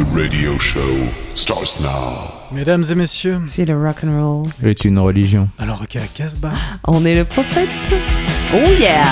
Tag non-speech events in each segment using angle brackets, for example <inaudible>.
The radio show starts now. Mesdames et messieurs, C'est le rock and roll. est une religion. alors qu'à Casbah, On est le prophète. Oh yeah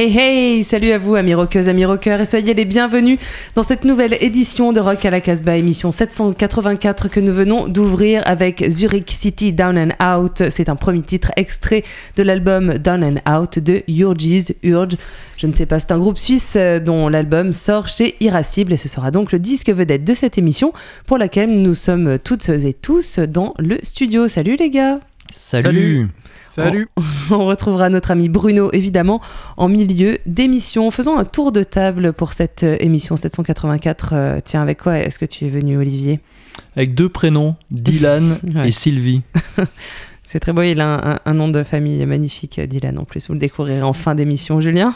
Hey hey Salut à vous amis rockeuses, amis rockeurs et soyez les bienvenus dans cette nouvelle édition de Rock à la Casbah, émission 784 que nous venons d'ouvrir avec Zurich City Down and Out. C'est un premier titre extrait de l'album Down and Out de Urges, Urge. Je ne sais pas, c'est un groupe suisse euh, dont l'album sort chez Irascible et ce sera donc le disque vedette de cette émission pour laquelle nous sommes toutes et tous dans le studio. Salut les gars Salut, salut <laughs> On retrouvera notre ami Bruno, évidemment, en milieu d'émission. Faisons un tour de table pour cette euh, émission 784. Euh, tiens, avec quoi est-ce que tu es venu, Olivier? Avec deux prénoms, Dylan <laughs> Ouais. et Sylvie. <laughs> C'est très beau, il a un, un- un nom de famille magnifique, euh, Dylan, en plus. Vous le découvrirez en fin d'émission. Julien?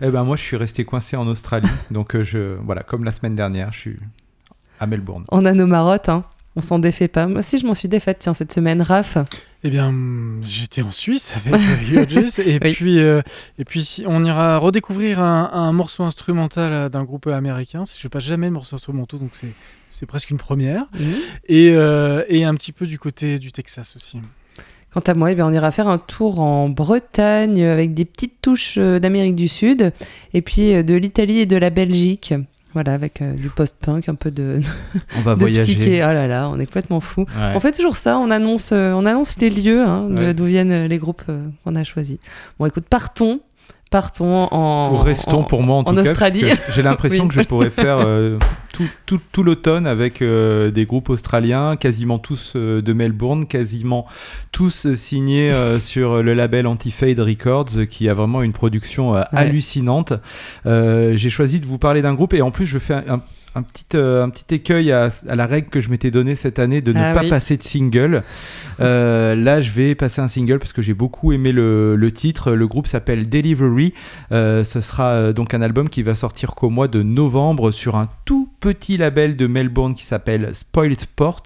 Eh ben moi je suis resté coincé en Australie, donc je voilà comme la semaine dernière, je suis à Melbourne. On a nos marottes, hein. On s'en défait pas. Moi aussi, je m'en suis défaite, tiens, cette semaine. Raph Eh bien, j'étais en Suisse avec euh, Urges <laughs> et Oui. puis euh, et puis si, on ira redécouvrir un, un morceau instrumental euh, d'un groupe américain. Je passe jamais de morceaux instrumentaux, donc c'est c'est presque une première. Et, euh, et un petit peu du côté du Texas aussi. Quant à moi, eh bien, on ira faire un tour en Bretagne euh, avec des petites touches euh, d'Amérique du Sud et puis euh, de l'Italie et de la Belgique. Voilà, avec euh, du post-punk, un peu de, <laughs> On va de psyché. Oh là là, on est complètement fou. Ouais. On fait toujours ça, on annonce, euh, on annonce les lieux hein, Ouais. d'où viennent les groupes euh, qu'on a choisis. Bon, écoute, partons, partons en. Ou restons en- pour moi en, en tout cas, Australie. j'ai l'impression Oui. <laughs> que je pourrais faire euh, tout, tout, tout l'automne avec euh, des groupes australiens, quasiment tous euh, de Melbourne, quasiment tous signés <laughs> sur le label Anti-Fade Records, qui a vraiment une production Ouais. hallucinante. J'ai choisi de vous parler d'un groupe et en plus je fais un, un- un petit, euh, un petit écueil à, à la règle que je m'étais donnée cette année de ne Ah pas oui. passer de single. Euh, là, je vais passer un single parce que j'ai beaucoup aimé le, le titre. Le groupe s'appelle Delivery. Euh, ce sera donc un album qui va sortir qu'au mois de novembre sur un tout petit label de Melbourne qui s'appelle Spoiled Ports.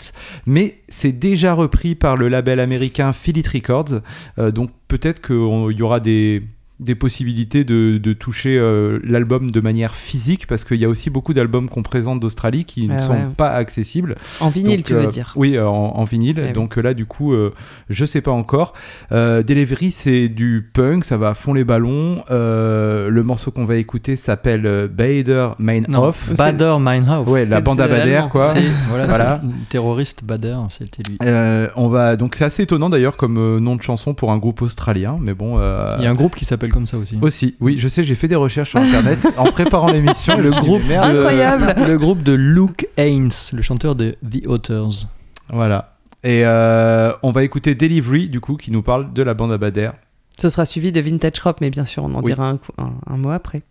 Mais c'est déjà repris par le label américain Philip Records. Donc peut-être qu'il y aura des des possibilités de, de toucher euh, l'album de manière physique parce qu'il y a aussi beaucoup d'albums qu'on présente d'Australie qui ne Ah sont ouais. pas accessibles. En vinyle, Donc, tu veux euh, dire? Oui, euh, en, en vinyle. Eh. Donc là, du coup, euh, je sais pas encore. Euh, Delivery, c'est du punk, ça va à fond les ballons. Euh, le morceau qu'on va écouter s'appelle Bader Off. Bader Meinhof. Ouais, la bande à Bader, quoi. Voilà, Voilà. terroriste Bader, c'était lui. Euh, on va donc c'est assez étonnant d'ailleurs comme euh, nom de chanson pour un groupe australien, mais bon. euh, Il y a un groupe qui s'appelle comme ça aussi. Aussi, oui, je sais, j'ai fait des recherches sur internet <laughs> en préparant l'émission. Le groupe, de, Incroyable. <laughs> le groupe de Luke Haynes, le chanteur de The Authors. Voilà. Et euh, on va écouter Delivery, du coup, qui nous parle de la bande à Bader. Ce sera suivi de Vintage Crop, mais bien sûr, on en Oui. dira un, coup- un- un mot après.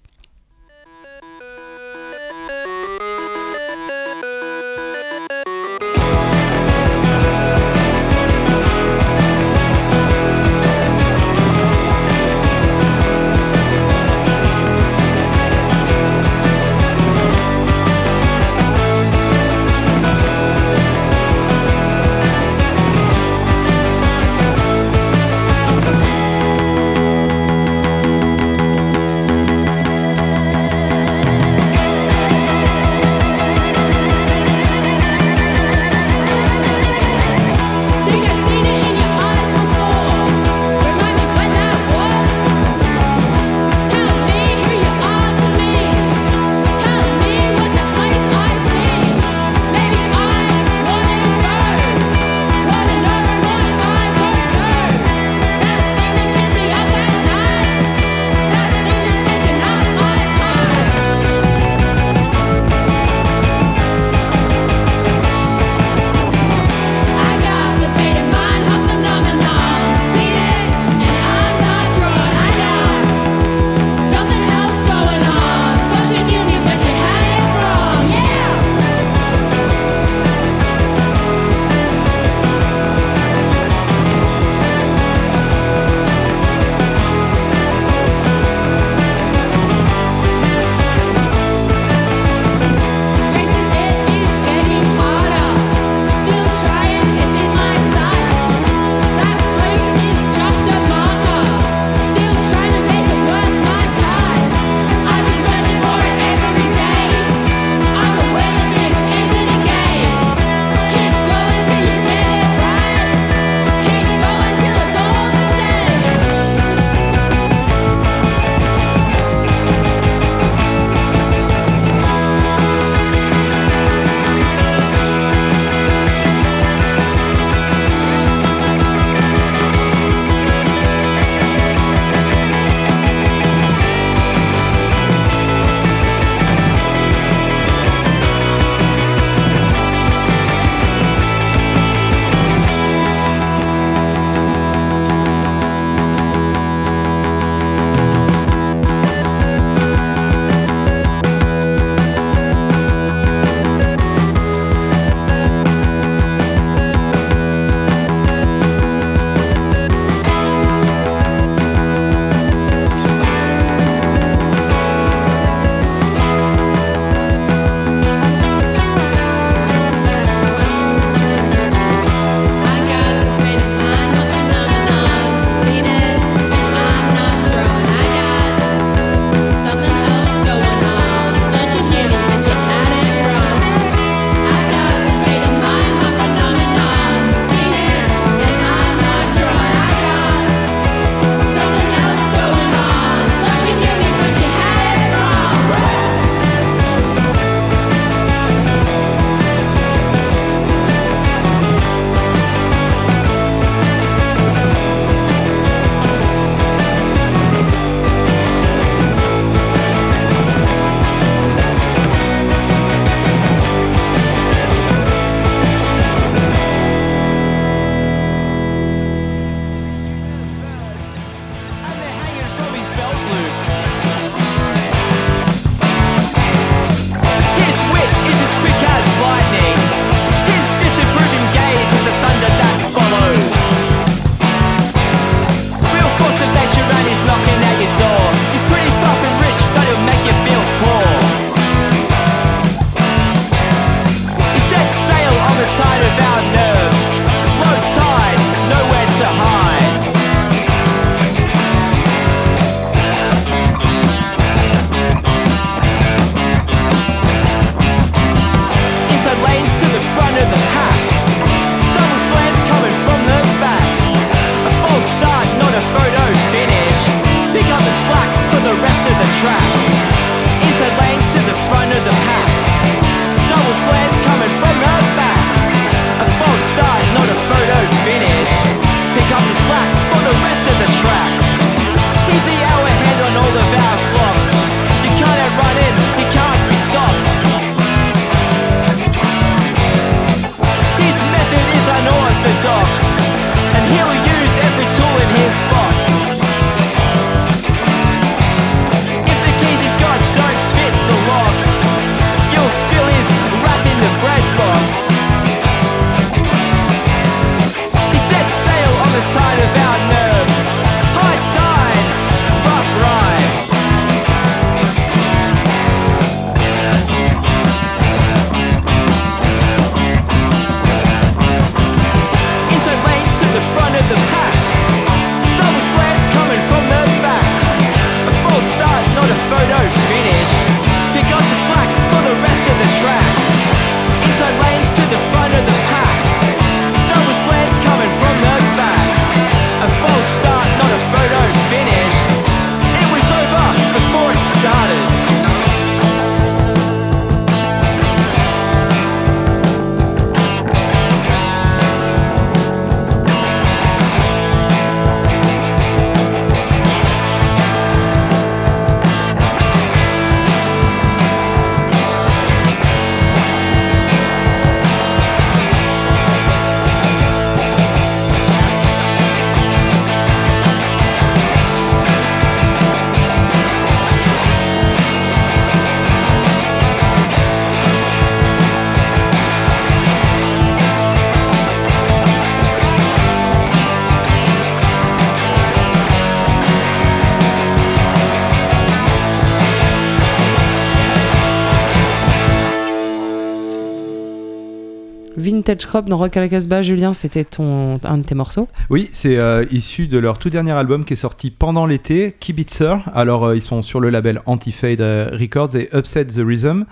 Vintage Crop dans Rock à la Casbah, Julien, c'était ton un de tes morceaux. Oui, c'est euh, issu de leur tout dernier album qui est sorti pendant l'été, Kibitzer. Alors, euh, ils sont sur le label Anti-Fade euh, Records et Upset the Rhythm.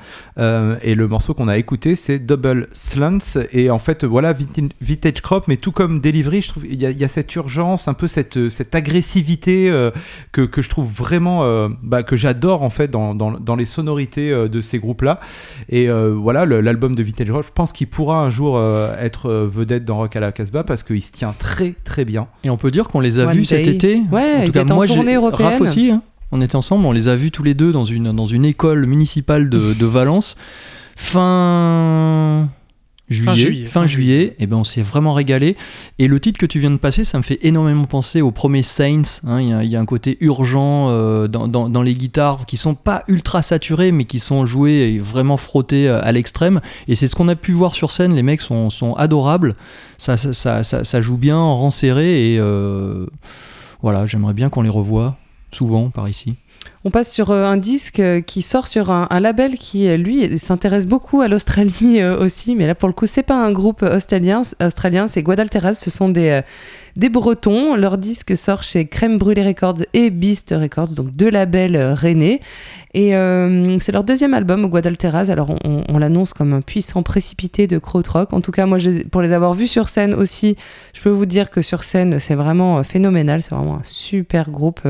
Et le morceau qu'on a écouté, c'est Double Slants. Et en fait, voilà, Vintage Crop, mais tout comme Delivery, je trouve il y, a- cette urgence, un peu cette, cette agressivité que, que je trouve vraiment, bah, que j'adore en fait dans, dans, dans les sonorités de ces groupes-là. Et voilà, l'album de Vintage Rock, je pense qu'il pourra un jour euh, être euh, vedette dans Rock à la Casbah parce qu'il se tient très très bien. Et on peut dire qu'on les a One vus cet été. Ouais, en ils tout cas, étaient en moi, tournée j'ai européenne. Raph aussi. hein. On était ensemble, on les a vus tous les deux dans une, dans une école municipale de, de Valence. Fin juillet, juillet, fin fin juillet, et ben on s'est vraiment régalé. Et le titre que tu viens de passer, ça me fait énormément penser au premier Saints. hein. Il y, a- il y a un côté urgent euh, dans, dans- dans les guitares qui sont pas ultra saturées, mais qui sont jouées et vraiment frottées euh, à l'extrême. Et c'est ce qu'on a pu voir sur scène. Les mecs sont, sont adorables. Ça, ça, ça, ça- ça joue bien, en rang serré. Et euh, voilà, j'aimerais bien qu'on les revoie souvent par ici. On passe sur euh, un disque euh, qui sort sur un, label qui, euh, lui, s'intéresse beaucoup à l'Australie <laughs> aussi. Mais là, pour le coup, c'est pas un groupe australien, australien c'est Guadalteras. Ce sont des, des Bretons. Leur disque sort chez Crème Brûlée Records et Beast Records, donc deux labels euh, rennais. Et euh, c'est leur deuxième album, Guadalteras. Alors, on, on- on l'annonce comme un puissant précipité de krautrock. En tout cas, moi, pour les avoir vus sur scène aussi, je peux vous dire que sur scène, c'est vraiment euh, phénoménal. C'est vraiment un super groupe.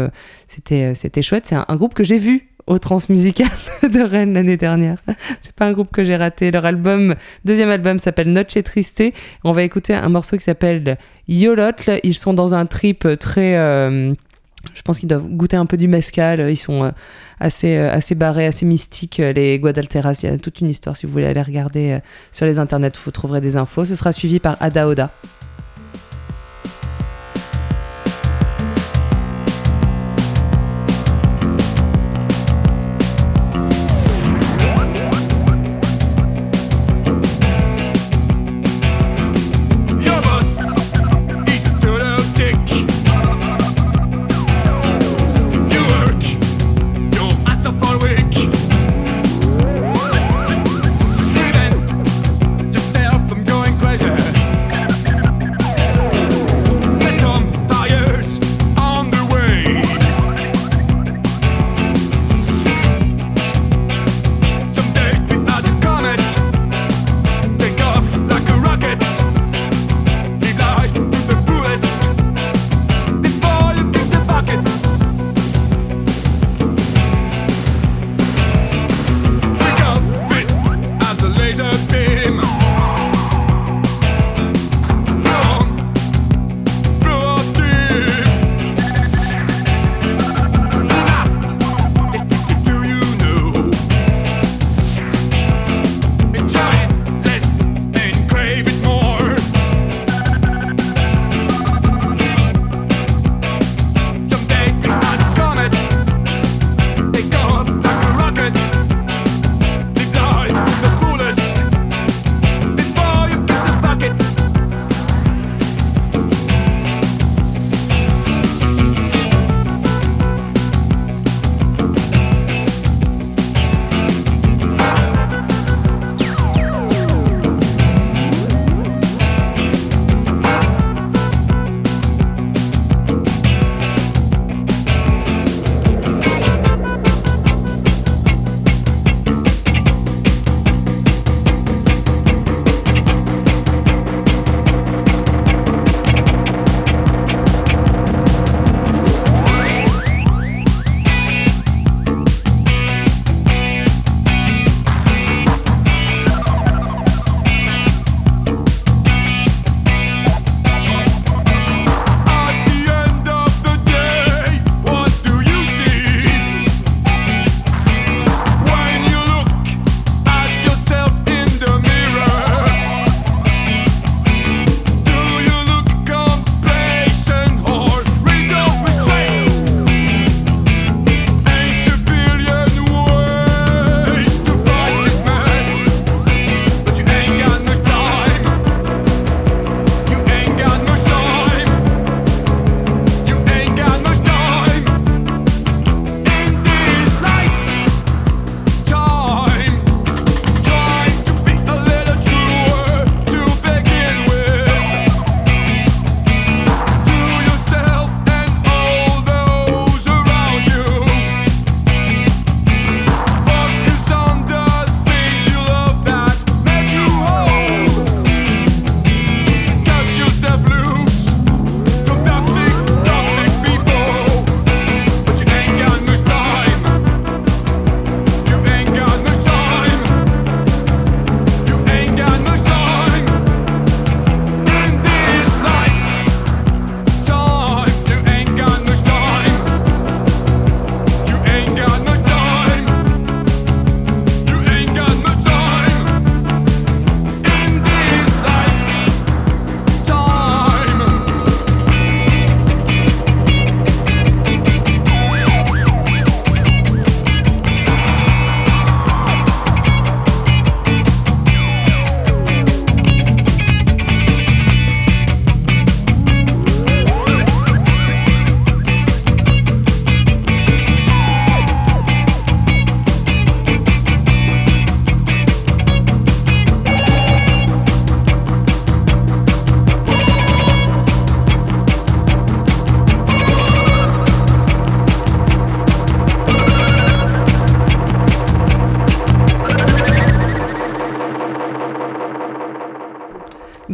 C'était c'était chouette. C'est un groupe que j'ai vu au Transmusical <laughs> de Rennes l'année dernière. C'est pas un groupe que j'ai raté. Leur album, deuxième album s'appelle Noche Triste. On va écouter un morceau qui s'appelle Yolotl. Ils sont dans un trip très. euh, je pense qu'ils doivent goûter un peu du mescal. Ils sont euh, assez, euh, assez barrés, assez mystiques, les Guadalteras. Il y a toute une histoire si vous voulez aller regarder sur les internets. Vous trouverez des infos. Ce sera suivi par Ada Oda.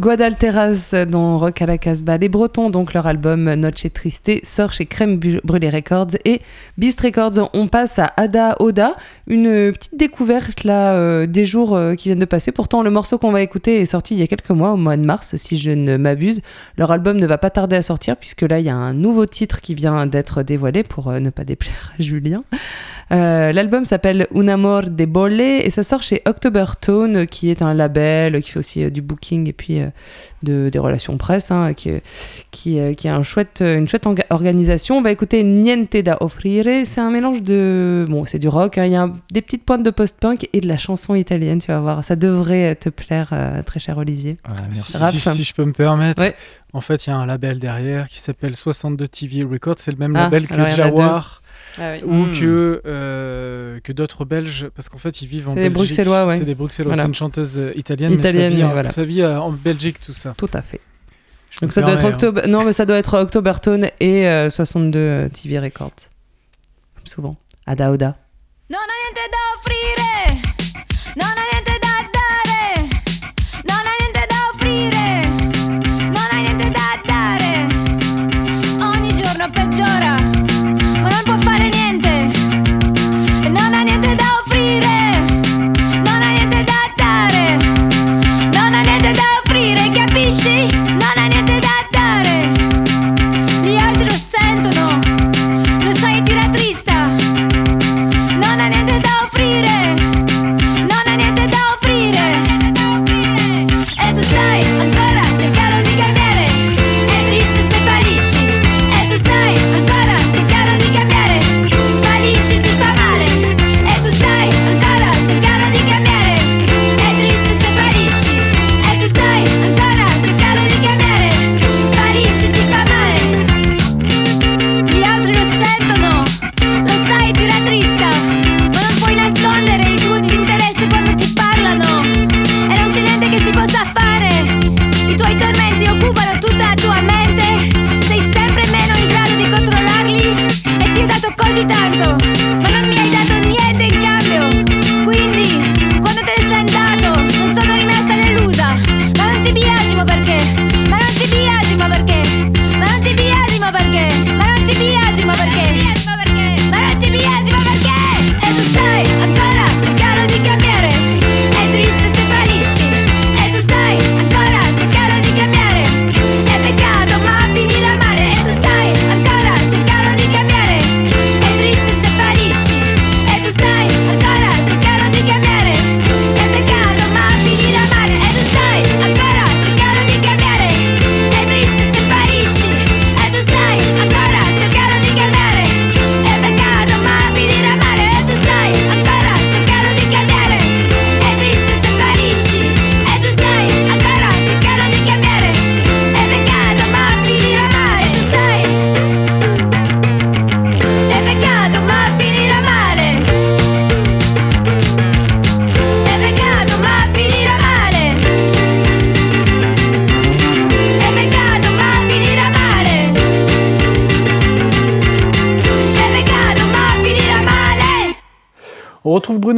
Guadalteras dans Rock à la Casbah. Les Bretons, donc leur album Noche Triste, sort chez Crème Brûlée Records et Beast Records. On passe à Ada Oda, une petite découverte là euh, des jours euh, qui viennent de passer. Pourtant, le morceau qu'on va écouter est sorti il y a quelques mois, au mois de mars, si je ne m'abuse. Leur album ne va pas tarder à sortir puisque là, il y a un nouveau titre qui vient d'être dévoilé pour euh, ne pas déplaire à Julien. Euh, L'album s'appelle Un Amor de Bolle et ça sort chez October Tone, qui est un label qui fait aussi euh, du booking et puis euh, de, des relations presse, hein, qui, qui, euh, qui a un chouette, une chouette orga- organisation. On va écouter Niente da Offrire. C'est un mélange de. Bon, c'est du rock, hein, il y a des petites pointes de post-punk et de la chanson italienne, tu vas voir. Ça devrait te plaire, euh, très cher Olivier. Si, Raph. si- si je peux me permettre, Ouais. en fait, il y a un label derrière qui s'appelle 62 TV Records. C'est le même Ah, label que alors il y en a deux. Jawar ou Hmm. que, euh, que d'autres Belges, parce qu'en fait, ils vivent en C'est des Belgique. Bruxellois, ouais. C'est des Bruxellois. Voilà. C'est une chanteuse italienne, Italienne, mais sa vie, voilà. sa vie euh, en Belgique, tout ça. Tout à fait. Je Donc me ça doit être permets, hein. October... Non, mais ça doit être Octobertone et euh, 62 euh, TV Records. Comme souvent. Ada Oda. Non see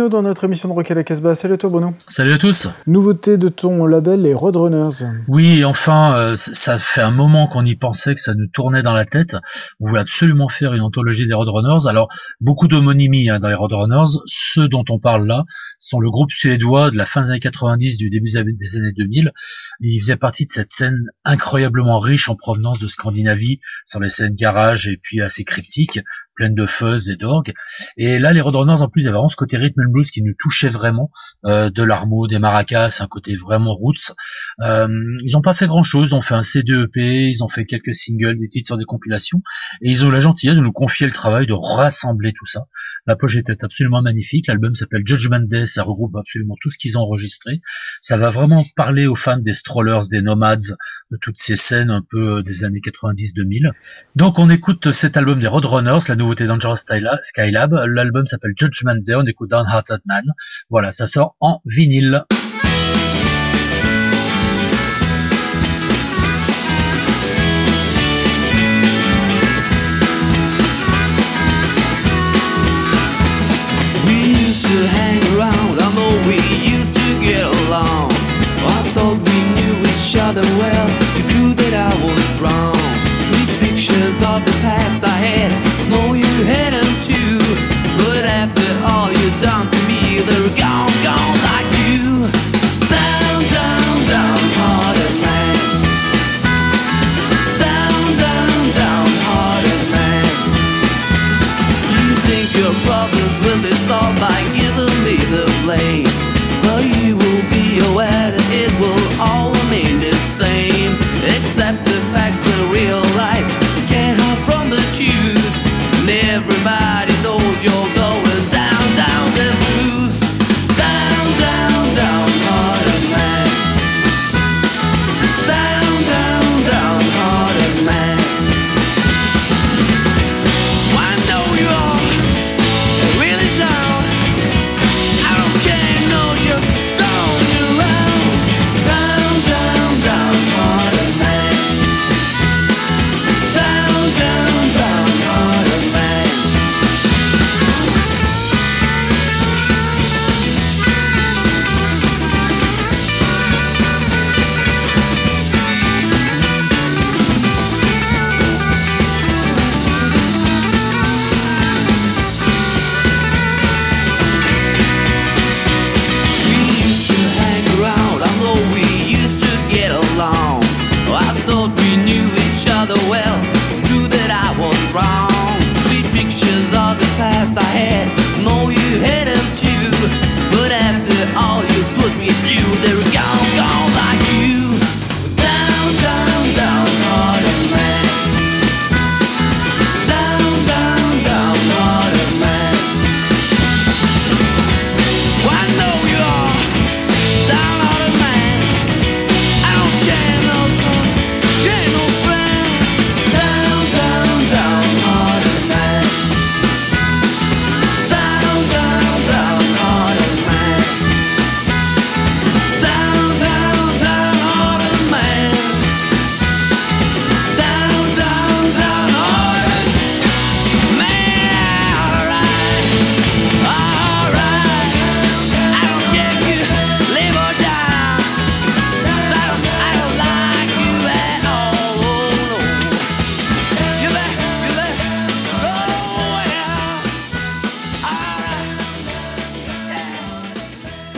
Bruno dans notre émission de Rock à la Casbah. Salut à toi, Bruno. Salut à tous. Nouveauté de ton label, les Roadrunners. Oui, enfin, euh, ça fait un moment qu'on y pensait, que ça nous tournait dans la tête. On voulait absolument faire une anthologie des Roadrunners. Alors, beaucoup d'homonymie hein, dans les Roadrunners. Ceux dont on parle là sont le groupe suédois de la fin des années 90, du début des années- des années 2000. Ils faisaient partie de cette scène incroyablement riche en provenance de Scandinavie, sur les scènes garage et puis assez cryptiques, pleines de fuzz et d'orgue. Et là, les Roadrunners, en plus, avait vraiment ce côté rhythm and blues qui nous touchait vraiment, euh, de l'armo, des maracas, un côté vraiment roots. Euh, ils n'ont pas fait grand chose, ils ont fait un CD-EP, ils ont fait quelques singles, des titres sur des compilations, et ils ont la gentillesse de nous confier le travail de rassembler tout ça. La pochette est absolument magnifique, l'album s'appelle Judgment Day, ça regroupe absolument tout ce qu'ils ont enregistré. Ça va vraiment parler aux fans des strollers, des nomads, de toutes ces scènes un peu euh, des années 90-2000. Donc on écoute cet album des Roadrunners, la nouveauté Dangerous Skyla- Skylab, l'album s'appelle Judgment Day, on écoute Downhearted Man. Voilà, ça sort en vinyle. Other well. You proved that I was wrong. Sweet pictures of the past I had. To me,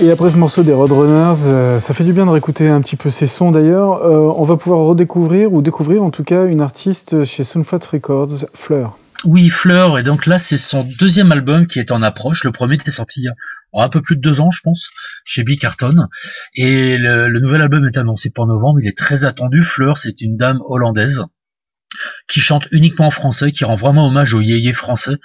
Et après ce morceau des Roadrunners, euh, ça fait du bien de réécouter un petit peu ces sons d'ailleurs. Euh, on va pouvoir redécouvrir, ou découvrir en tout cas, une artiste chez Sunflat Records, Fleur. Oui, Fleur, et donc là, c'est son deuxième album qui est en approche. Le premier était sorti il y a un peu plus de deux ans, je pense, chez Big Carton. Et le, le nouvel album est annoncé pour novembre. Il est très attendu. Fleur, c'est une dame hollandaise qui chante uniquement en français, qui rend vraiment hommage au yéyé français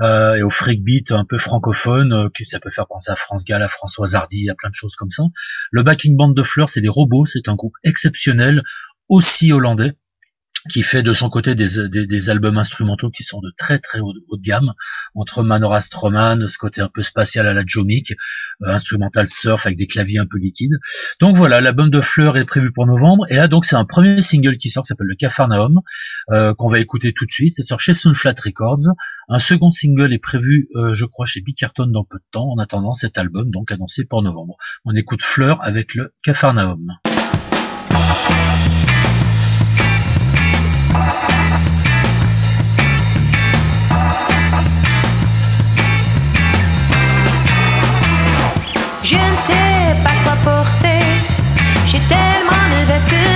euh, et au freak beat un peu francophone, euh, que ça peut faire penser à France Gall, à Françoise Hardy, à plein de choses comme ça. Le backing band de Fleur, c'est les robots. C'est un groupe exceptionnel, aussi hollandais qui fait de son côté des, des, des albums instrumentaux qui sont de très très haut, de gamme, entre Manora Stroman, ce côté un peu spatial à la Jomic, euh, instrumental surf avec des claviers un peu liquides. Donc voilà, l'album de Fleur est prévu pour novembre, et là donc c'est un premier single qui sort qui s'appelle le Cafarnaum, euh, qu'on va écouter tout de suite, c'est sur chez Sunflat Records. Un second single est prévu, euh, je crois, chez Bickerton dans peu de temps, en attendant cet album donc annoncé pour novembre. On écoute Fleur avec le Cafarnaum. Je ne sais pas quoi porter. J'ai tellement de vêtements.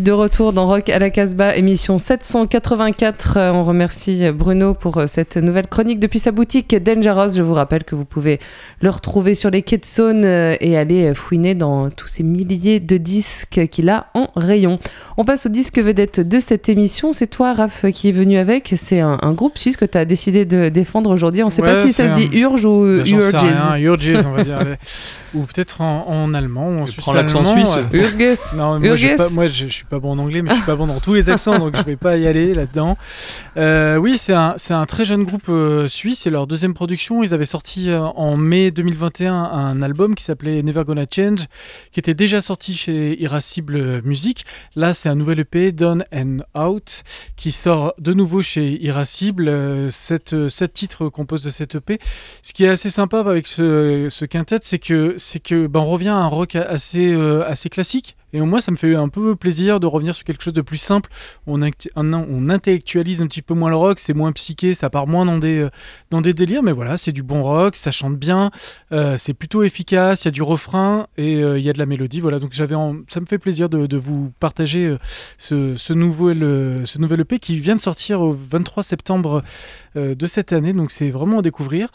De retour dans Rock à la Casbah, émission 784. Euh, On remercie Bruno pour euh, cette nouvelle chronique depuis sa boutique Dangerous. Je vous rappelle que vous pouvez le retrouver sur les quais de Saône euh, et aller fouiner dans tous ces milliers de disques qu'il a en rayon. On passe au disque vedette de cette émission. C'est toi, Raph, qui est venu avec. C'est un, un groupe suisse que tu as décidé de défendre aujourd'hui. On ne sait Ouais, pas si ça se dit Urge ou Bah, Urges. rien, Urges, on va dire. ou peut-être en, en allemand ou en suisse. prends l'accent suisse. ouais. Urges. Non, moi, j'ai Urges. pas- moi, je, je suis pas bon en anglais, mais je suis pas bon dans tous les accents, donc je vais pas y aller là-dedans. Euh, oui, c'est un, un très jeune groupe euh, suisse. C'est leur deuxième production. Ils avaient sorti euh, en mai 2021 un album qui s'appelait Never Gonna Change, qui était déjà sorti chez Irascible Music. Là, c'est un nouvel EP, Down and Out, qui sort de nouveau chez Irascible. Sept, sept titres composent de cet EP. Ce qui est assez sympa avec ce, ce quintet, c'est que, c'est que ben, on revient à un rock assez, assez classique. Et moi, ça me fait un peu plaisir de revenir sur quelque chose de plus simple. On, intellectualise un petit peu moins le rock, c'est moins psyché, ça part moins dans des, euh, dans des délires. Mais voilà, c'est du bon rock, ça chante bien, euh, c'est plutôt efficace, il y a du refrain et euh, il y a de la mélodie. Voilà, donc j'avais, ça me fait plaisir de, vous partager ce, ce, nouvel, EP qui vient de sortir au 23 septembre de cette année. Donc c'est vraiment à découvrir.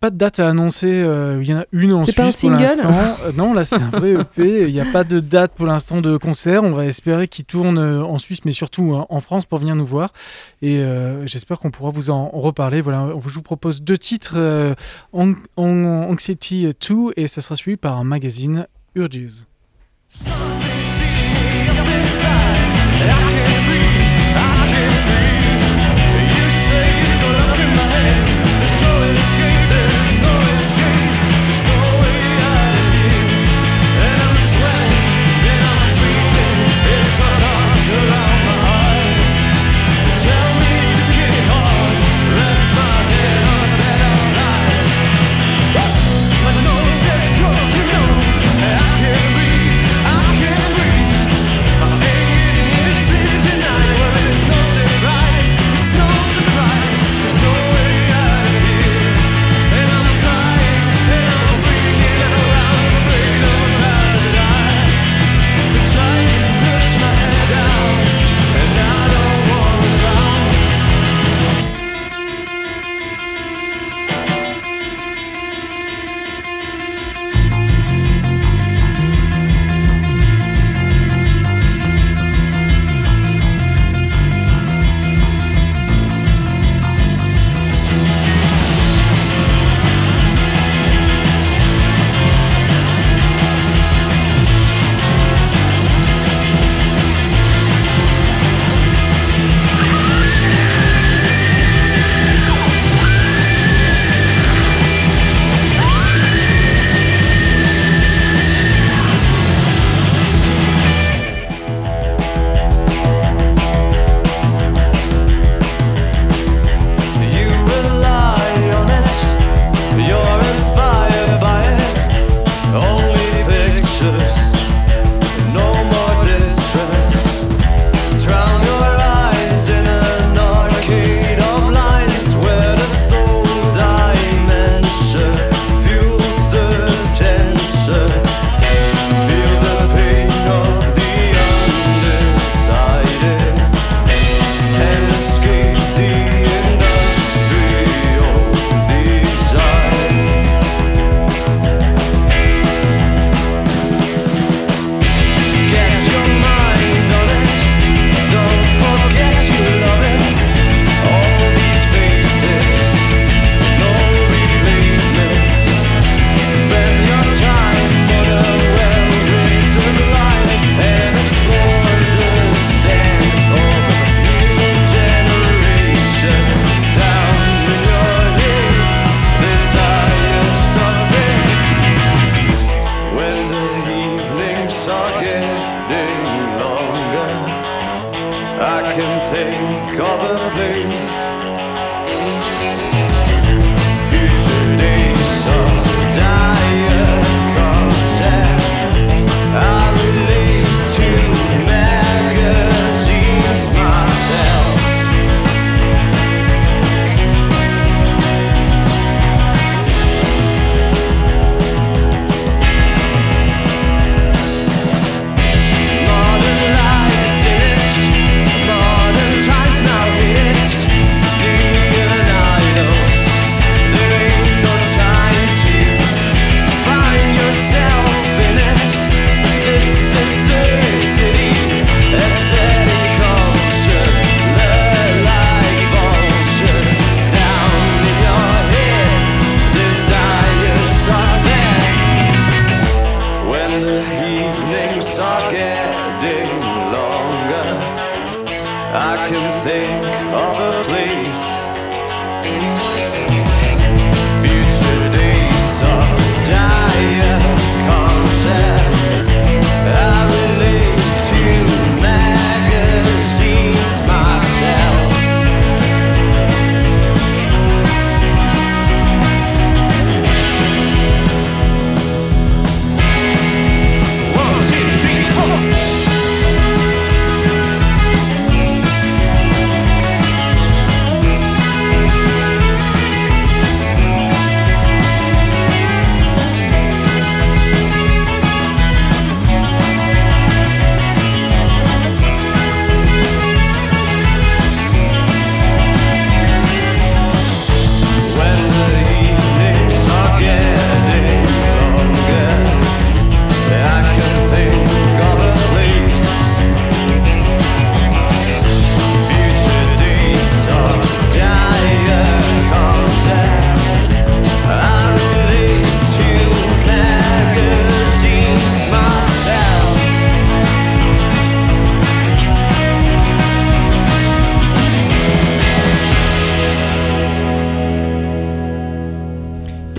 Pas de date à annoncer, euh, il y en a une en C'est Suisse pas un pour single l'instant. Euh, non, là c'est un vrai EP, <laughs> il n'y a pas de date pour l'instant de concert. On va espérer qu'il tourne euh, en Suisse, mais surtout hein, en France pour venir nous voir. Et euh, j'espère qu'on pourra vous en, reparler. Voilà, je vous propose deux titres, euh, An- An- Anxiety 2 et ça sera suivi par un magazine Urges.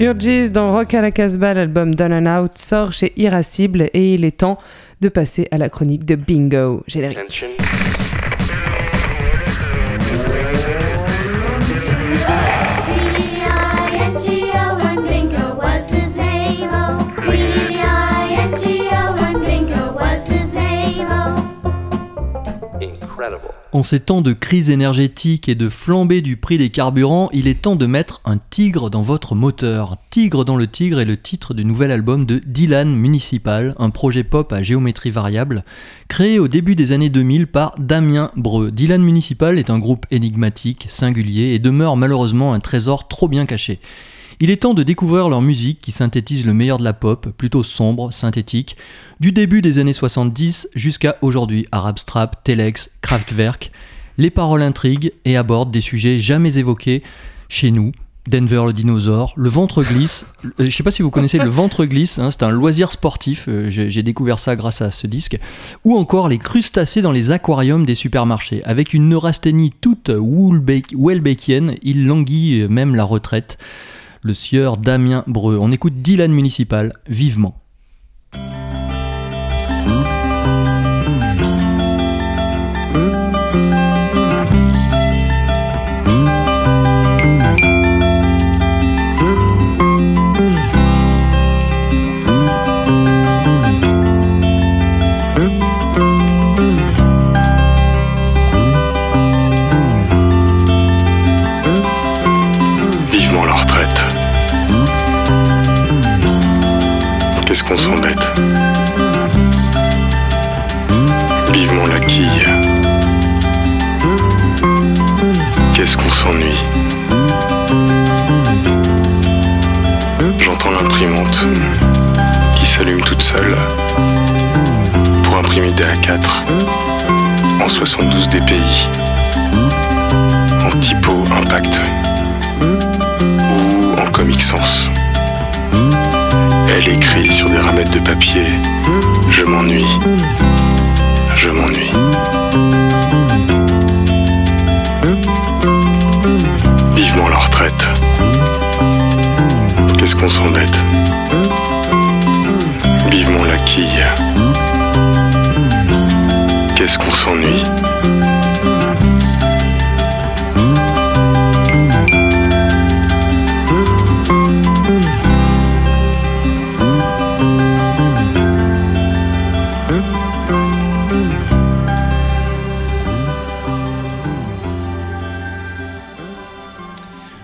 Dans Rock à la Casbah, l'album Down and Out sort chez Irascible et il est temps de passer à la chronique de Bingo. Générique. En ces temps de crise énergétique et de flambée du prix des carburants, il est temps de mettre un tigre dans votre moteur. Tigre dans le tigre est le titre du nouvel album de Dylan Municipal, un projet pop à géométrie variable, créé au début des années 2000 par Damien Breu. Dylan Municipal est un groupe énigmatique, singulier et demeure malheureusement un trésor trop bien caché. Il est temps de découvrir leur musique qui synthétise le meilleur de la pop, plutôt sombre, synthétique, du début des années 70 jusqu'à aujourd'hui, Arab Strap, Telex, Kraftwerk. Les paroles intriguent et abordent des sujets jamais évoqués chez nous. Denver le dinosaure, le ventre glisse. Euh, Je ne sais pas si vous connaissez le ventre glisse, hein, c'est un loisir sportif, euh, j'ai découvert ça grâce à ce disque. Ou encore les crustacés dans les aquariums des supermarchés. Avec une neurasthénie toute Welbeckienne, il languit même la retraite. Le sieur Damien Breu. On écoute Dylan Municipal vivement. Qu'est-ce qu'on s'embête Vivement la quille. Qu'est-ce qu'on s'ennuie J'entends l'imprimante qui s'allume toute seule pour imprimer des A4 en 72 DPI en typo impact ou en Comic Sans. Elle écrit sur des ramettes de papier Je m'ennuie. Je m'ennuie. Vivement la retraite. Qu'est-ce qu'on s'embête? Vivement la quille. Qu'est-ce qu'on s'ennuie?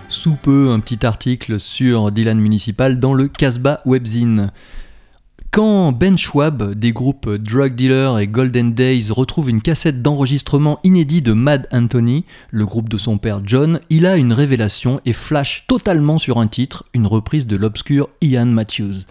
Sous peu, un petit article sur Dylan Municipal dans le Casbah Webzine. Quand Ben Schwab des groupes Drug Dealer et Golden Days retrouve une cassette d'enregistrement inédit de Mad Anthony, le groupe de son père John, il a une révélation et flash totalement sur un titre, une reprise de l'obscur Ian Matthews.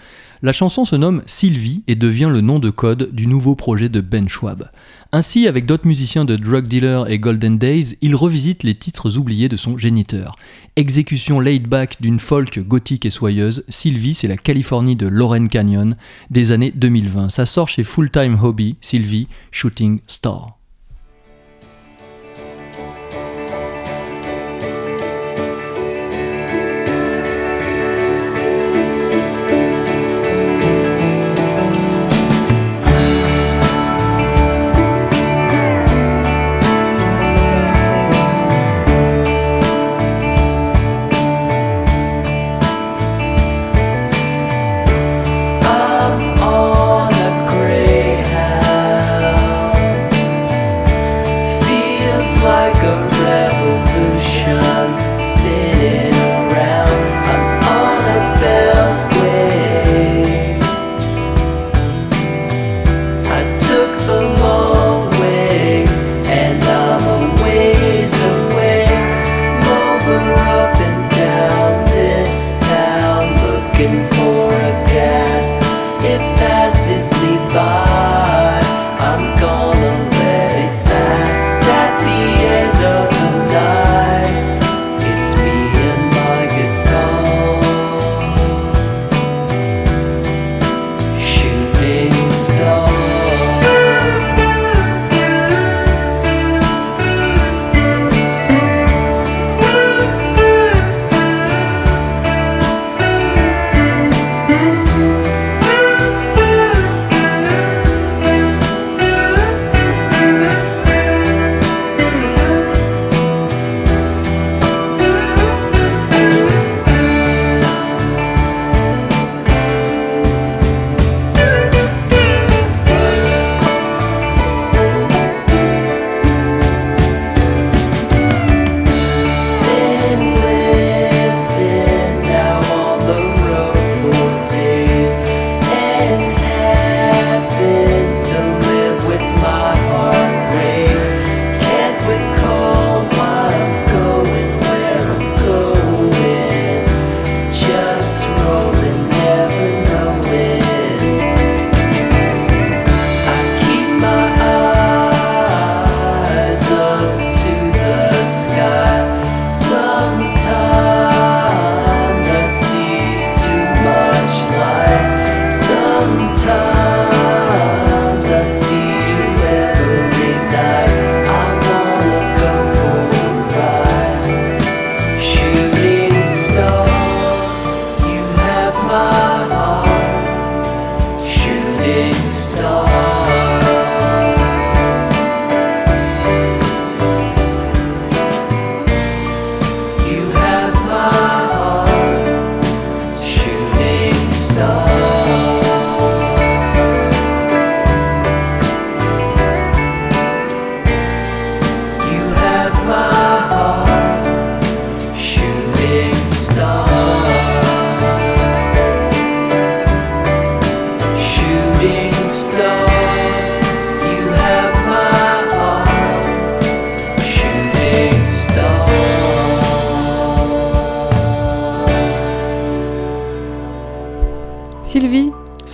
La chanson se nomme Sylvie et devient le nom de code du nouveau projet de Ben Schwab. Ainsi, avec d'autres musiciens de Drug Dealer et Golden Days, il revisite les titres oubliés de son géniteur. Exécution laid-back d'une folk gothique et soyeuse, Sylvie, c'est la Californie de Lauren Canyon des années 2020. Ça sort chez Full Time Hobby, Sylvie, Shooting Star.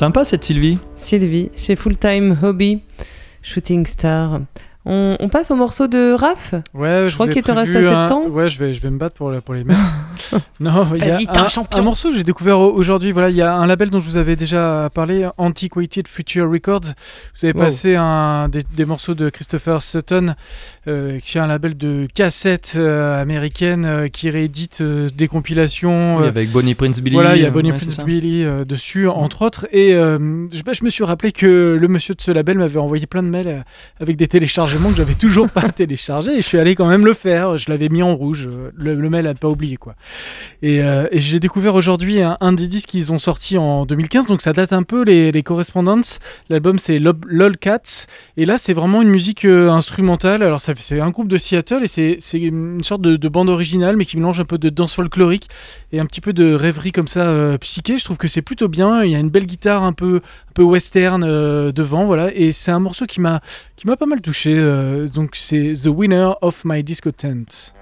Sympa cette Sylvie. Sylvie, chez Full Time Hobby, Shooting Star. On, on passe au morceau de Raph Ouais, Je crois qu'il te reste assez de temps. Ouais, je vais, je vais me battre pour, les mettre. <laughs> non, il y a Vas-y, t'es un un, champion. un morceau que j'ai découvert au- aujourd'hui. Voilà, il y a un label dont je vous avais déjà parlé, Antiquated Future Records. Vous avez Wow. passé un, des, des morceaux de Christopher Sutton, euh, qui est un label de cassettes euh, américaines euh, qui réédite euh, des compilations. Oui, euh, avec Bonnie Prince Billy. voilà, il y a Bonnie ouais, Prince. Billy dessus, entre autres. Et je, bah, je me suis rappelé que le monsieur de ce label m'avait envoyé plein de mails avec des téléchargements que j'avais <laughs> toujours pas <laughs> téléchargés. Et je suis allé quand même le faire. Je l'avais mis en rouge. Le, le mail à ne pas oublier, quoi. Et, et j'ai découvert aujourd'hui un, un des disques qu'ils ont sorti en 2015. Donc ça date un peu les, les correspondances. L'album c'est Lolcats. Et là, c'est vraiment une musique instrumentale. Alors, ça c'est un groupe de Seattle et c'est une sorte de, de bande originale, mais qui mélange un peu de danse folklorique et un petit peu de rêverie comme ça euh, psyché. Je trouve que c'est plutôt bien. Il y a une belle guitare un peu, un peu western euh, devant, voilà. Et c'est un morceau qui m'a qui m'a pas mal touché. euh, donc c'est The Winner of My Disco Tent.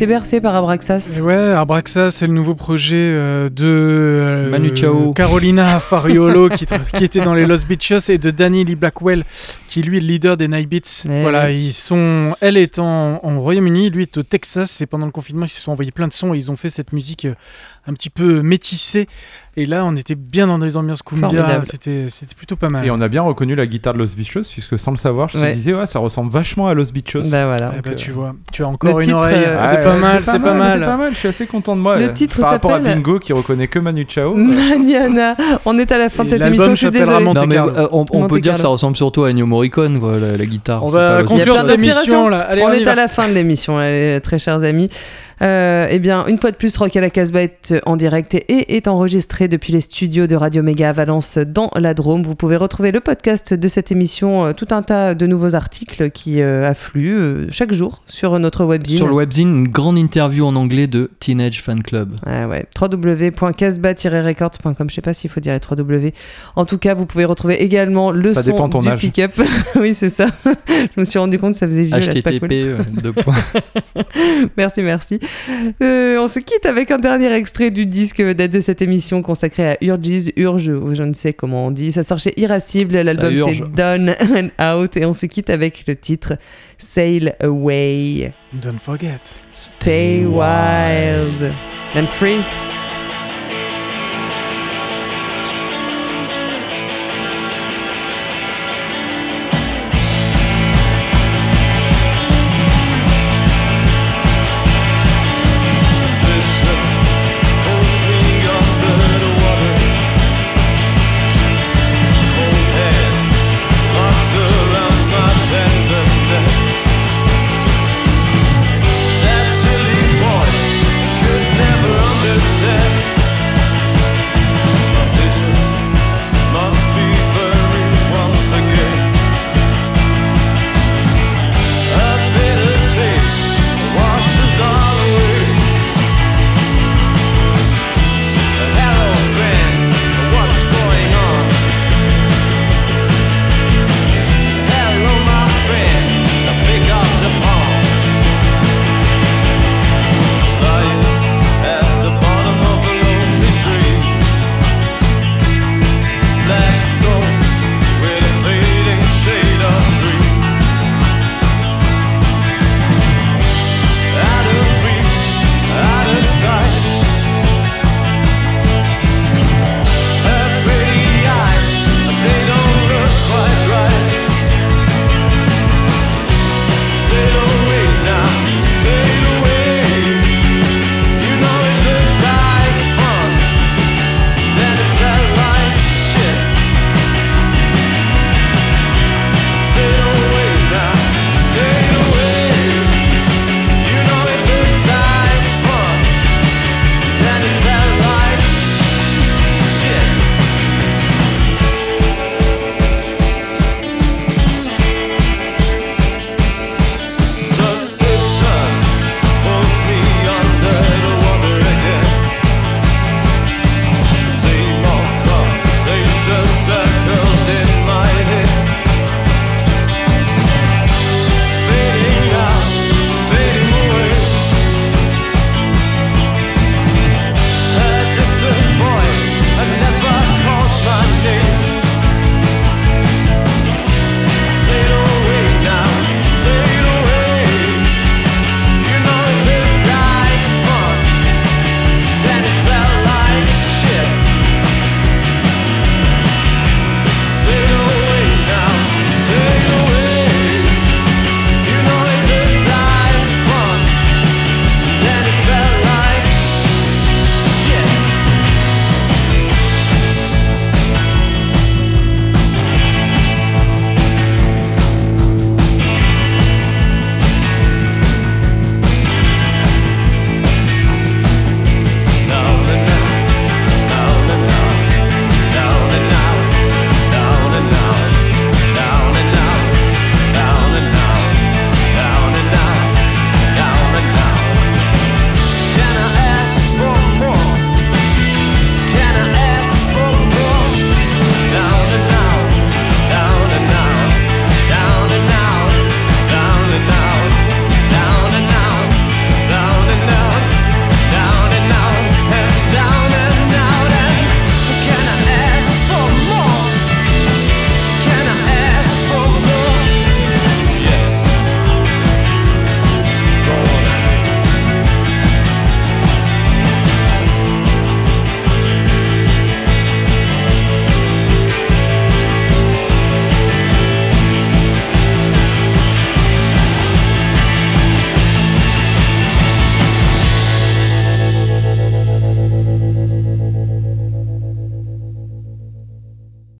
Était bercé par Abraxas. Et ouais, Abraxa, c'est le nouveau projet euh, de euh, Manu Chao. Carolina <laughs> Fariolo qui était dans les Lost Beaches et de Danny Lee Blackwell qui lui est le leader des Night Beats. Eh voilà, oui. ils sont, elle est en, en Royaume-Uni, lui est au Texas et pendant le confinement ils se sont envoyés plein de sons et ils ont fait cette musique euh, un petit peu métissée. Et là, on était bien dans des ambiances cumbia, c'était c'était plutôt pas mal. Et on a bien reconnu la guitare de Los Bichos, puisque sans le savoir, je te Ouais. disais, ouais, ça ressemble vachement à Los Bichos. Bah voilà. Eh ben, euh, tu vois, tu as encore le une titre, oreille. euh, c'est Ouais, pas mal, c'est pas mal. C'est pas mal, je suis assez content de moi. Le euh, titre Par rapport à s'appelle- Bingo qui reconnaît que Manu Chao. euh, Maniana, on est à la fin de Et cette émission, je suis euh, on, peut dire que ça ressemble surtout à Ennio Morricone, quoi, la, la guitare. On va conclure cette émission là. Allez, on, on, est va. à la fin de l'émission, allez, très chers amis. Euh, eh bien, une fois de plus, Rock à la Casbah est en direct et est enregistré depuis les studios de Radio Méga à Valence dans la Drôme. Vous pouvez retrouver le podcast de cette émission, euh, tout un tas de nouveaux articles qui euh, affluent euh, chaque jour sur notre webzine. Sur le webzine, une grande interview en anglais de Teenage Fan Club. Ah ouais, www.casbah-records.com. Je sais pas s'il faut dire les 3W. En tout cas, vous pouvez retrouver également le Ça son dépend ton du âge. pick-up. <laughs> oui, c'est ça. <laughs> Je me suis rendu compte que ça faisait vieux. là, c'est pas cool. HTTP, deux points. <laughs> Merci, merci. Euh, on se quitte avec un dernier extrait du disque date de cette émission consacrée à Urges, Urge, ou je ne sais comment on dit. Ça sort chez Irascible, l'album c'est. Done and Out, et on se quitte avec le titre Sail Away. Don't forget. Stay wild and free.